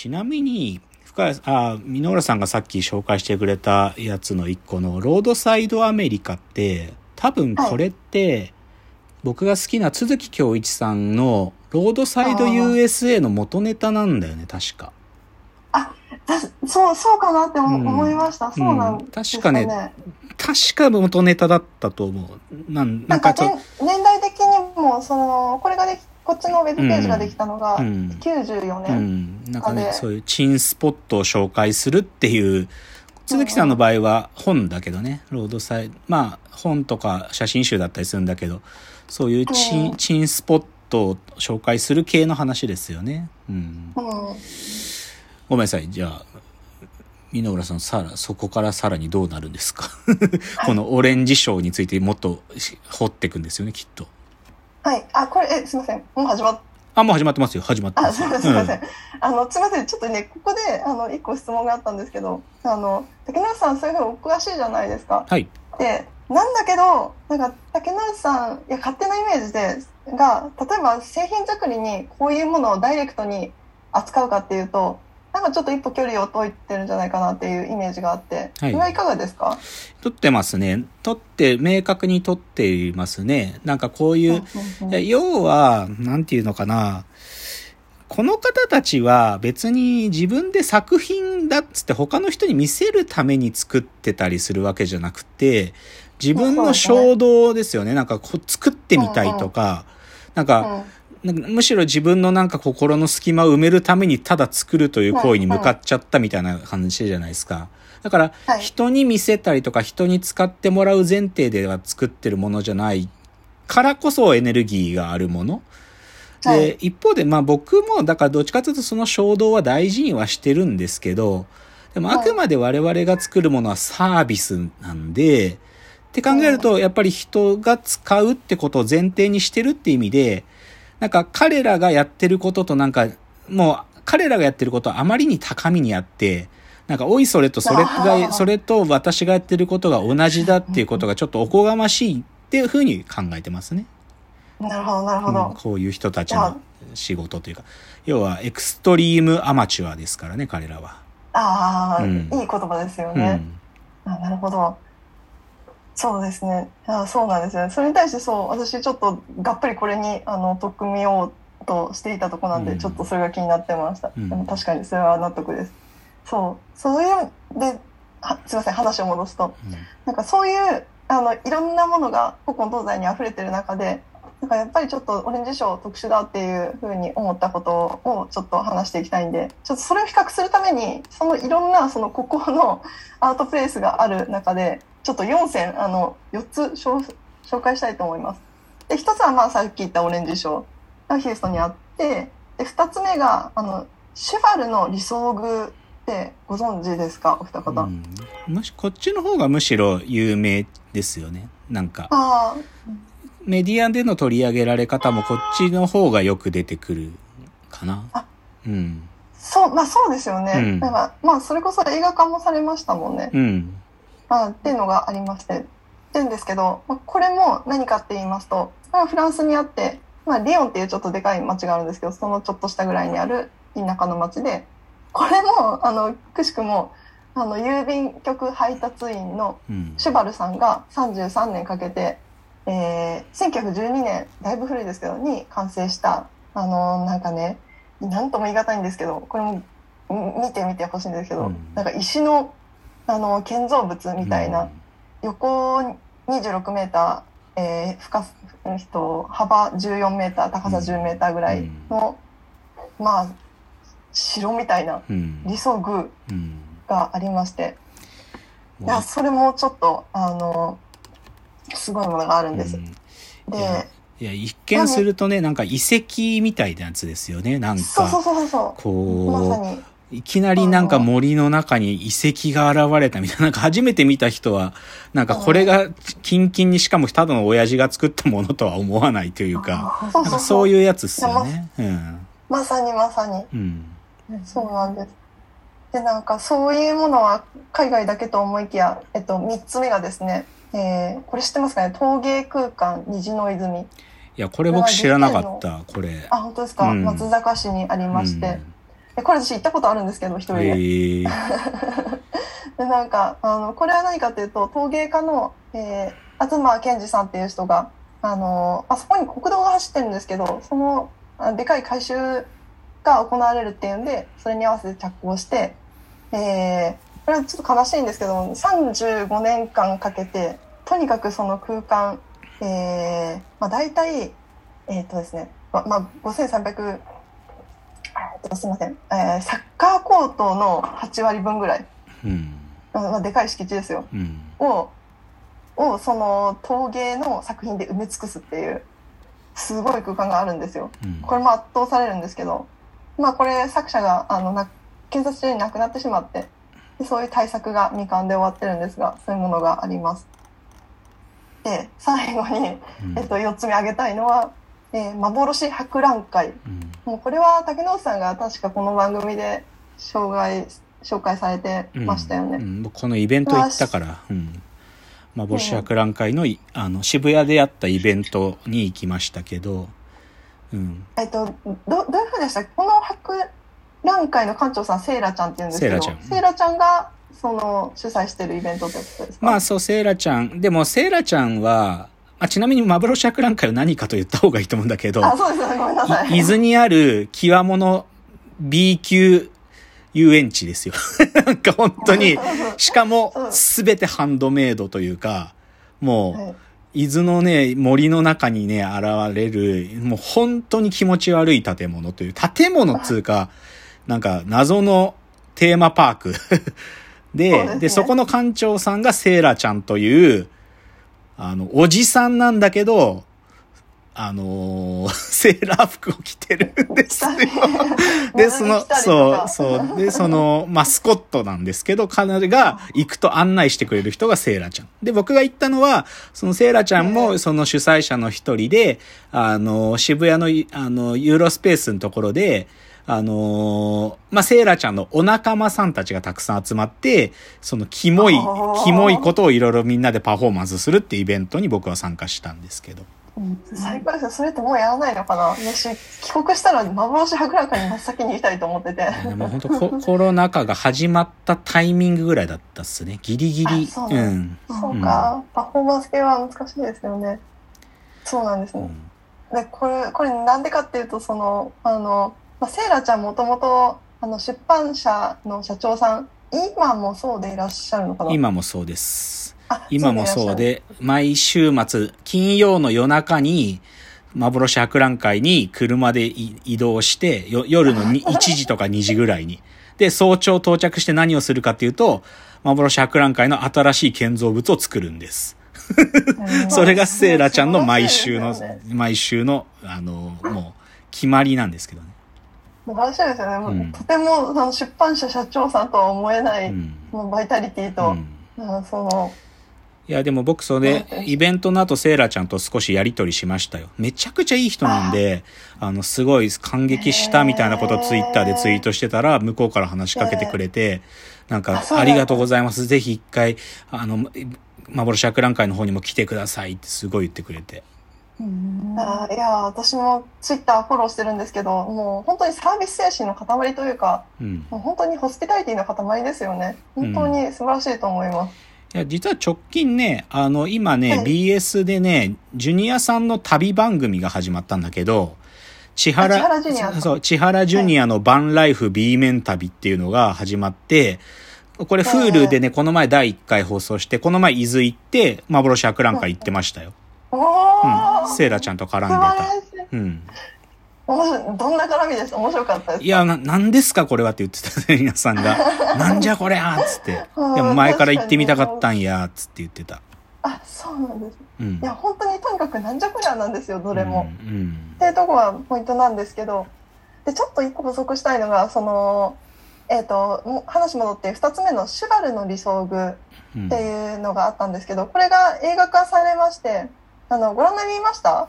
ちなみに、深谷あ、箕浦さんがさっき紹介してくれたやつの一個の、ロードサイドアメリカって、多分これって、僕が好きな都築恭一さんの、ロードサイド USA の元ネタなんだよね、確か。だそう、そうかなって思いました。そうなんうんです確かね確か元ネタだったと思う。なんななんんか年代的にも、その、これができ、こっちのウェブページができたのがう、ん。94う年。ん。なんかね、そういうチンスポットを紹介するっていう、鈴木さんの場合は本だけどね、ロードサイまあ本とか写真集だったりするんだけど、そういうチン,、うんスポットを紹介する系の話ですよね。うん。うん。ごめんなさい。じゃあ、箕浦さん、さら、そこからさらにどうなるんですか？このオレンジ賞についてもっとし掘っていくんですよね、きっと。はい。あ、これ、え、すいません。もう始まっあ、もう始まってますよ。始まってまあ、す。すみません、すみません。あの、すみません、ちょっとね、ここで、あの、一個質問があったんですけど、あの、竹内さん、そういうふうにお詳しいじゃないですか。はい。で、なんだけど、なんか、竹内さん、いや、勝手なイメージで、が、例えば製品作りにこういうものをダイレクトに扱うかっていうと、なんかちょっと一歩距離を解いてるんじゃないかなっていうイメージがあって、はいそれはいかがですか？取ってますね。取って、明確に取っていますね。なんかこういう、うんうんいや要は、なんていうのかな。この方たちは別に自分で作品だっつって他の人に見せるために作ってたりするわけじゃなくて、自分の衝動ですよね。なんかこう作ってみたいとか、なんか、なんかむしろ自分のなんか心の隙間を埋めるためにただ作るという行為に向かっちゃったみたいな感じじゃないですか。だからはい人に見せたりとか人に使ってもらう前提では作ってるものじゃないからこそエネルギーがあるもの。で、はい一方でまあ僕もだからどっちかというとその衝動は大事にはしてるんですけど、でもあくまで我々が作るものはサービスなんで、って考えるとやっぱり人が使うってことを前提にしてるって意味で、なんか彼らがやってることとなんか、もう彼らがやってることはあまりに高みにあって、なんか、おいそれとそれあが、ーそれと私がやってることが同じだっていうことがちょっとおこがましいっていうふうに考えてますね。なるほど、なるほうんど。こういう人たちの仕事というか、要はエクストリームアマチュアですからね、彼らは。ああ、うんいい言葉ですようね。ん。あなるほど。そうですね。あそうなんですよね。それに対してそう、私ちょっとがっぷりこれにあの取っ組みようとしていたとこなんで、うんちょっとそれが気になってました。うんでも確かにそれは納得です。そう。そういう、で、はすいません、話を戻すと。なんかそういう、あの、いろんなものが古今東西に溢れてる中で、なんかやっぱりちょっとオレンジ賞特殊だっていうふうに思ったことをちょっと話していきたいんで、ちょっとそれを比較するために、そのいろんなそのここのアートプレイスがある中で、ちょっと4選、あの、4つ紹紹介したいと思います。で、1つはまあさっき言ったオレンジ賞がヒューストンにあって、で、2つ目が、あの、シュファルの理想具ってご存知ですか？お二方。うんむしこっちの方がむしろ有名ですよね。なんか、ああ、メディアでの取り上げられ方もこっちの方がよく出てくるかなあ。うん。そう、まあそうですよね。うんなんか、まあそれこそ映画化もされましたもんね。うん。まあっていうのがありまして。ってんですけど、まあ、これも何かって言いますと、まあ、フランスにあって、まあリヨンっていうちょっとでかい町があるんですけど、そのちょっとしたぐらいにある田舎の町で、これも、あの、くしくも、あの、郵便局配達員のうん。シュバルさんが33年かけて、えー、1912年、だいぶ古いですけど、に完成した、あの、なんかね、なんとも言い難いんですけど、これもん見てみてほしいんですけど、うんなんか石の、あの、建造物みたいな、横26メーター、えー、深さ、えっと幅14メーター、高さ10メーターぐらいの、まあ、城みたいなうん。理想具うん。がありまして、いや、それもちょっと、あの、すごいものがあるんです。でや、いや、一見するとね、なんか遺跡みたいなやつですよね。なんそうそうか、そうそう。こう、まさに。いきなりなんか森の中に遺跡が現れたみたいな、なんか初めて見た人は、なんかこれがキンキンにしかもただの親父が作ったものとは思わないというか、かそういうやつっすよね。うん。まさにまさに。うん。そうなんです。で、なんかそういうものは海外だけと思いきや、えっと、三つ目がですね、えー、これ知ってますかね？陶芸空間虹の泉。いや、これ僕知らなかった、これ。あ、本当ですか、うん松坂市にありまして。でこれ私行ったことあるんですけど、一人で。へえ。で、なんか、あの、これは何かというと、陶芸家の、えー、東健二さんっていう人が、あの、あそこに国道が走ってるんですけど、その、あでかい改修が行われるっていうんで、それに合わせて着工して、えー、これはちょっと悲しいんですけど、35年間かけて、とにかくその空間、えー、まあ大体、えっ、とですね、ま、まあ、5300、えっとすみません、えー、サッカーコートの8割分ぐらい、うん。まあ、でかい敷地ですよ。うん。を、をその陶芸の作品で埋め尽くすっていう、すごい空間があるんですよ。うん。これも圧倒されるんですけど、まあこれ作者が、あの、な検察中に亡くなってしまって、でそういう対策が未完で終わってるんですが、そういうものがあります。で、最後に、うんえっと、4つ目挙げたいのは、えー幻博覧会。うんもうこれは竹野内さんが確かこの番組で紹介、紹介されてましたよね。うん、僕このイベント行ったから、うん。幻博覧会のい、あの、渋谷でやったイベントに行きましたけど、うん。えっと、ど、どういうふうでした？この博覧会の館長さん、セイラちゃんって言うんですけど、セイラちゃんセイラちゃんが、その、主催してるイベントってことですか？まあそう、セイラちゃん。でも、セイラちゃんは、あちなみに幻博覧会は何かと言った方がいいと思うんだけど、あ、そうですよね。ごめんなさい。い伊豆にある極物 B 級遊園地ですよ。なんか本当に、しかもすべてハンドメイドというか、もう、はい伊豆のね、森の中にね、現れる、もう本当に気持ち悪い建物という、建物っつうか、なんか謎のテーマパーク。で、ですねで、そこの館長さんがセーラちゃんという、あの、おじさんなんだけど、あのー セーラー服を着てるんですよ。で、その、そう、そう。で、その、マスコットなんですけど、彼女が行くと案内してくれる人がセーラちゃん。で、僕が行ったのは、そのセーラちゃんも、その主催者の一人で、あの、渋谷のい、あの、ユーロスペースのところで、あのまあ、セーラちゃんのお仲間さんたちがたくさん集まって、その、キモいキモいことをいろいろみんなでパフォーマンスするっていうイベントに僕は参加したんですけど。最高ですよ。それってもうやらないのかな？私、帰国したら幻博覧会に真っ先に行きたいと思ってて。でも本当ココロナ禍が始まったタイミングぐらいだったっすね。ギリギリ。あそうなんん。そうか、パフォーマンス系は難しいですよね。そうなんですね。うんで、これ、これなんでかっていうと、その、あの、まあ、セイラちゃんもともと、あの、出版社の社長さん、今もそうでいらっしゃるのかな？今もそうです。あ今もそう。で、毎週末、金曜の夜中に、幻博覧会に車でい移動して、よ夜のに 1時とか2時ぐらいに。で、早朝到着して何をするかっていうと、幻博覧会の新しい建造物を作るんです。うん それがセイラちゃんの毎週の毎週の、あの、もう、決まりなんですけどね。素晴らしいですよね。もううんとても、あの、出版社社長さんとは思えない、うん。もうバイタリティと、うんうんその、いや、でも僕それ、イベントの後、セイラちゃんと少しやりとりしましたよ。めちゃくちゃいい人なんで、あの、すごい感激したみたいなことをツイッターでツイートしてたら、向こうから話しかけてくれて、なんかありがとうございます。ぜひ一回、あの、幻博覧会の方にも来てくださいってすごい言ってくれて。あいや、私もツイッターフォローしてるんですけど、もう本当にサービス精神の塊というか、うん。もう本当にホスピタリティの塊ですよね。本当に素晴らしいと思います。いや、実は直近ね、あの、今ね、はい BS でね、ジュニアさんの旅番組が始まったんだけど、千原、あ千原ジュニアそう、千原ジュニアのバンライフ B 面旅っていうのが始まって、これ Hulu でね、この前第1回放送して、この前伊豆行って、幻博覧会行ってましたよ。おうー、ん。セイラちゃんと絡んでた。うん。どんな絡みです？面白かったですいや、な、なんですかこれはって言ってたね、皆さんが。なんじゃこれはつって。うんいや、前から行ってみたかったんや、つって言ってた。あ、そうなんです。うん。いや、本当にとにかくなんじゃこりゃなんですよ、どれも。うん。うんっていうところがポイントなんですけど、で、ちょっと一個補足したいのが、その、えっ、と、もう話戻って、二つ目のシュバルの理想具うんっていうのがあったんですけど、これが映画化されまして、あの、ご覧になりました？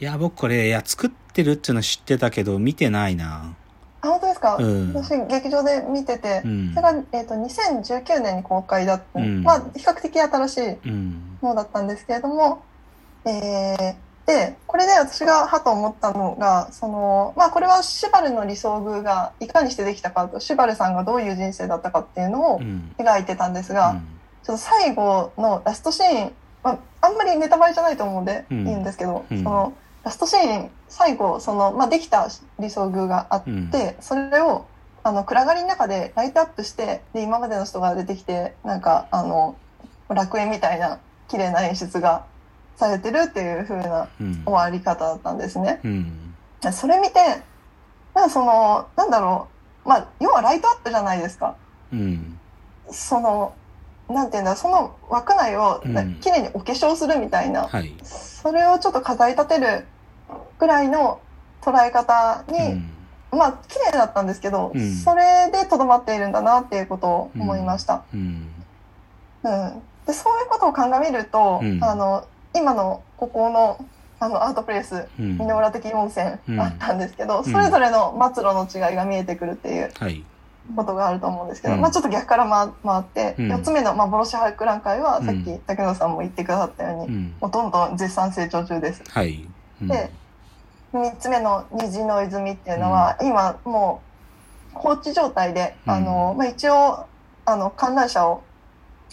いや、僕これ、いや、作ってるっていうの知ってたけど、見てないな。あ、本当ですか、うん。私、劇場で見てて、うん。それが、えっ、と、2019年に公開だった、うん。まあ、比較的新しいうん。ものだったんですけれども、えーで、これで私がはと思ったのが、その、まあこれはシュバルの理想宮がいかにしてできたかと、シュバルさんがどういう人生だったかっていうのをうん。描いてたんですが、うん。ちょっと最後のラストシーン、まあ、あんまりネタバレじゃないと思うんでいいうんんですけど、うんそのラストシーン、最後、その、まあできた理想宮があって、うんそれを、あの、暗がりの中でライトアップして、で、今までの人が出てきて、なんか、あの、楽園みたいな綺麗な演出がされてるっていう風なうん。終わり方だったんですね。うん。でそれ見て、なんかその、なんだろう、まあ、要はライトアップじゃないですか。うん。その、なんていうんだ、その枠内を綺麗にお化粧するみたいな、はい。それをちょっと飾り立てるぐらいの捉え方うに、ん。まあ、綺麗だったんですけど、うんそれでとどまっているんだなっていうことを思いました。うん。うん。で、そういうことを鑑みると、うんあの、今のここの、あの、アートプレイス、うん。箕浦的温泉うんあったんですけど、んそれぞれの末路の違いが見えてくるっていうはい。ことがあると思うんですけど、うんまあちょっと逆から回回って、うん4つ目の幻博覧会は、うんさっき竹野さんも言ってくださったように、うん。もうどんどん絶賛成長中です。はい。うんで、3つ目の虹の泉っていうのは、今もう放置状態で、うんあの、まあ一応、あの、観覧者を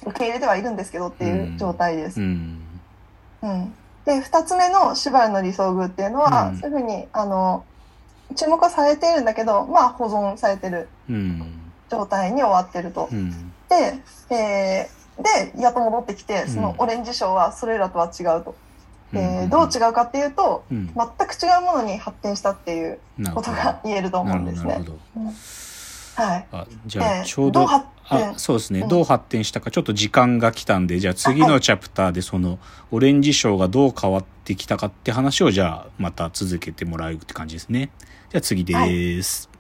受け入れてはいるんですけどっていう状態ですう。ん。うん、で2つ目の芝居の理想宮っていうのは、うんそういうふうにあの注目はされているんだけどまあ保存されてるうん。状態に終わってると。うん。で、えーでやっと戻ってきてんそのオレンジ賞はそれらとは違うと。えーどう違うかっていうとうん。全く違うものに発展したっていうこと。が言えると思うんですね。はい、あ、じゃあ、でちょうど、どう発あ、展そうですね。うんどう発展したか、ちょっと時間が来たんで、じゃあ次のチャプターでその、オレンジ賞がどう変わってきたかって話を、じゃあ、また続けてもらうって感じですね。じゃあ次です。